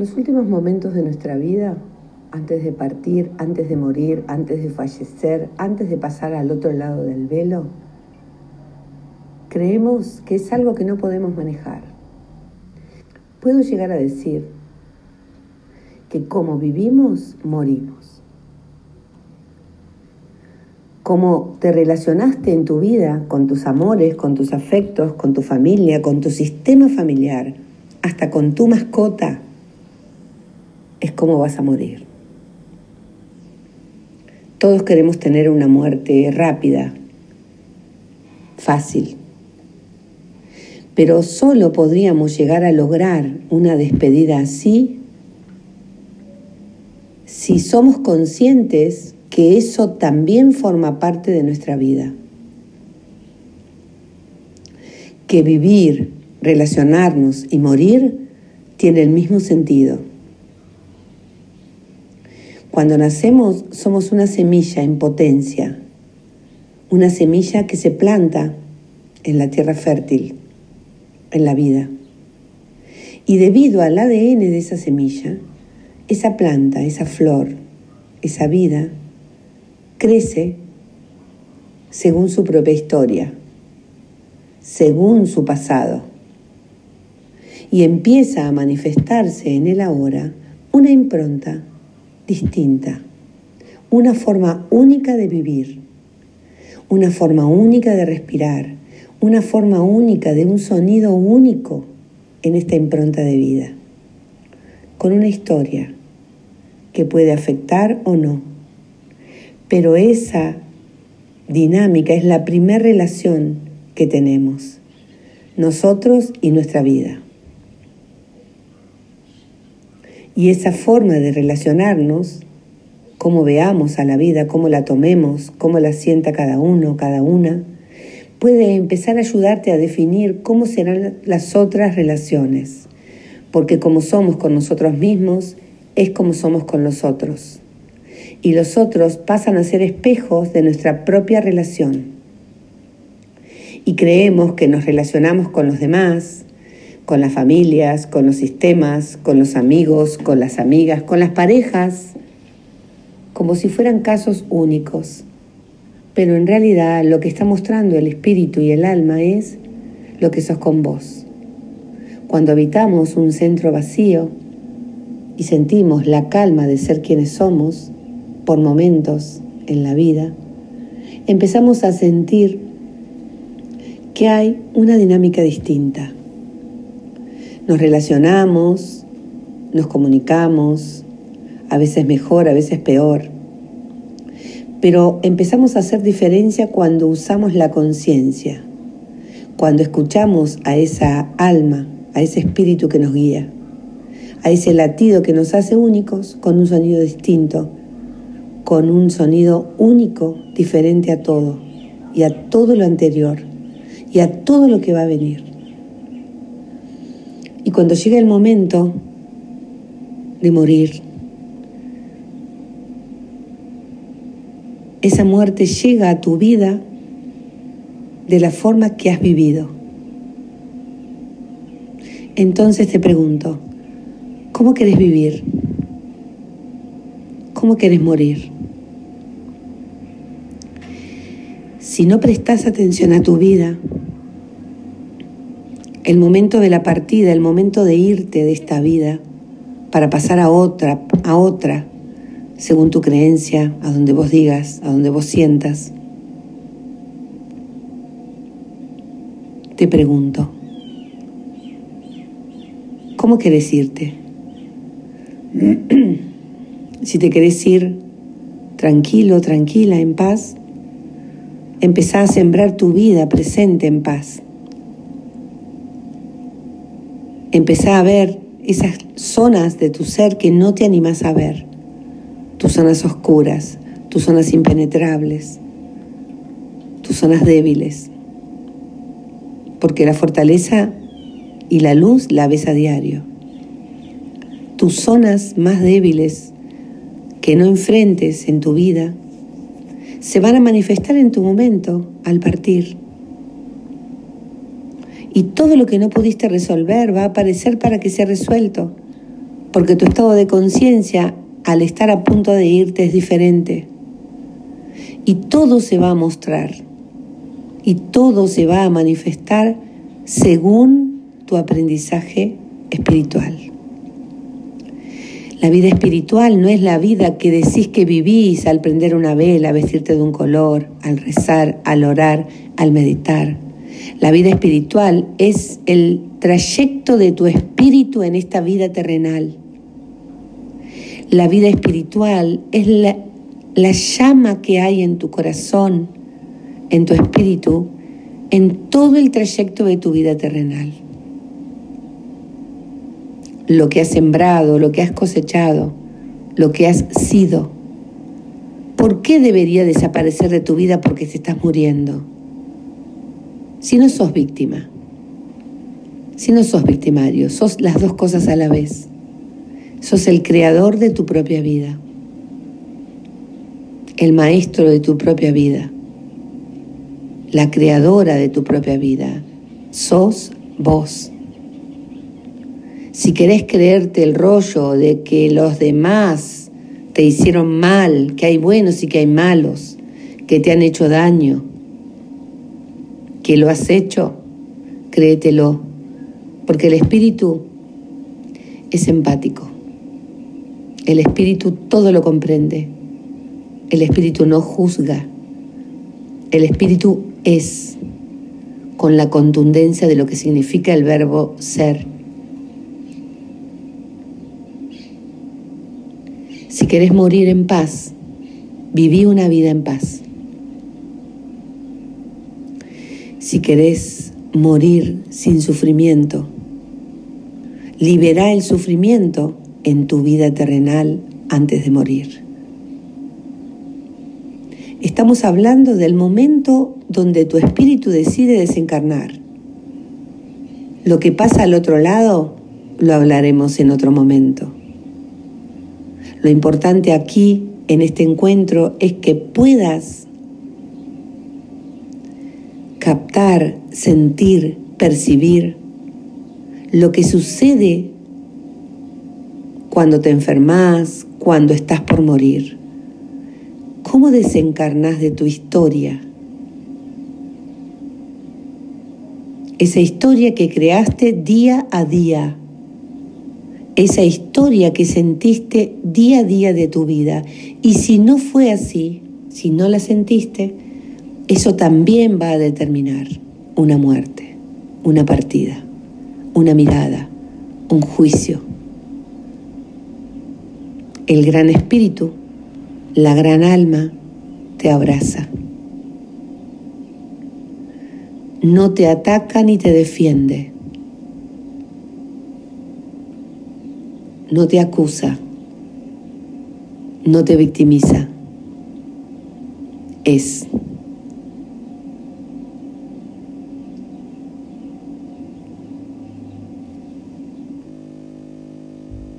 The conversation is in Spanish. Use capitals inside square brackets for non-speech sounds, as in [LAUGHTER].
Los últimos momentos de nuestra vida, antes de partir, antes de morir, antes de fallecer, antes de pasar al otro lado del velo, creemos que es algo que no podemos manejar. Puedo llegar a decir que como vivimos, morimos. Como te relacionaste en tu vida con tus amores, con tus afectos, con tu familia, con tu sistema familiar, hasta con tu mascota, es como vas a morir. Todos queremos tener una muerte rápida, fácil, pero solo podríamos llegar a lograr una despedida así si somos conscientes que eso también forma parte de nuestra vida. Que vivir, relacionarnos y morir tiene el mismo sentido. Cuando nacemos somos una semilla en potencia, una semilla que se planta en la tierra fértil, en la vida. Y debido al ADN de esa semilla, esa planta, esa flor, esa vida, crece según su propia historia, según su pasado, y empieza a manifestarse en el ahora una impronta distinta, una forma única de vivir, una forma única de respirar, una forma única de un sonido único en esta impronta de vida, con una historia que puede afectar o no. Pero esa dinámica es la primera relación que tenemos, nosotros y nuestra vida. Y esa forma de relacionarnos, cómo veamos a la vida, cómo la tomemos, cómo la sienta cada uno, cada una, puede empezar a ayudarte a definir cómo serán las otras relaciones. Porque como somos con nosotros mismos, es como somos con los otros. Y los otros pasan a ser espejos de nuestra propia relación. Y creemos que nos relacionamos con los demás, con las familias, con los sistemas, con los amigos, con las amigas, con las parejas, como si fueran casos únicos. Pero en realidad lo que está mostrando el espíritu y el alma es lo que sos con vos. Cuando habitamos un centro vacío y sentimos la calma de ser quienes somos por momentos en la vida, empezamos a sentir que hay una dinámica distinta nos relacionamos, nos comunicamos, a veces mejor, a veces peor. Pero empezamos a hacer diferencia cuando usamos la conciencia, cuando escuchamos a esa alma, a ese espíritu que nos guía, a ese latido que nos hace únicos con un sonido distinto, con un sonido único, diferente a todo y a todo lo anterior y a todo lo que va a venir. Y cuando llega el momento de morir, esa muerte llega a tu vida de la forma que has vivido. Entonces te pregunto, ¿cómo querés vivir? ¿Cómo querés morir? Si no prestas atención a tu vida, el momento de la partida, el momento de irte de esta vida para pasar a otra, a otra, según tu creencia, a donde vos digas, a donde vos sientas. Te pregunto, ¿cómo querés irte? [CLEARS THROAT] si te querés ir tranquilo, tranquila, en paz, empezá a sembrar tu vida presente en paz. Empezá a ver esas zonas de tu ser que no te animas a ver, tus zonas oscuras, tus zonas impenetrables, tus zonas débiles, porque la fortaleza y la luz la ves a diario. Tus zonas más débiles que no enfrentes en tu vida se van a manifestar en tu momento al partir y todo lo que no pudiste resolver va a aparecer para que sea resuelto, porque tu estado de conciencia al estar a punto de irte es diferente. Y todo se va a mostrar y todo se va a manifestar según tu aprendizaje espiritual. La vida espiritual no es la vida que decís que vivís al prender una vela, vestirte de un color, al rezar, al orar, al meditar. La vida espiritual es el trayecto de tu espíritu en esta vida terrenal. La vida espiritual es la, la llama que hay en tu corazón, en tu espíritu, en todo el trayecto de tu vida terrenal. Lo que has sembrado, lo que has cosechado, lo que has sido. ¿Por qué debería desaparecer de tu vida porque te estás muriendo? Si no sos víctima, si no sos victimario, sos las dos cosas a la vez. Sos el creador de tu propia vida, el maestro de tu propia vida la creadora de tu propia vida. Sos vos. Si querés creerte el rollo de que los demás te hicieron mal, que hay buenos y que hay malos, que te han hecho daño, que lo has hecho, créetelo, porque el espíritu es empático. El espíritu todo lo comprende. El espíritu no juzga. El espíritu es con la contundencia de lo que significa el verbo ser. Si querés morir en paz, viví una vida en paz. Si querés morir sin sufrimiento, libera el sufrimiento en tu vida terrenal antes de morir. Estamos hablando del momento donde tu espíritu decide desencarnar. Lo que pasa al otro lado lo hablaremos en otro momento. Lo importante aquí, en este encuentro, es que puedas captar, sentir, percibir lo que sucede cuando te enfermas, cuando estás por morir. ¿Cómo desencarnas de tu historia? Esa historia que creaste día a día. Esa historia que sentiste día a día de tu vida. Y si no fue así, si no la sentiste, eso también va a determinar una muerte, una partida, una mirada, un juicio. El gran espíritu la gran alma te abraza. No te ataca ni te defiende. No te acusa. No te victimiza. Es.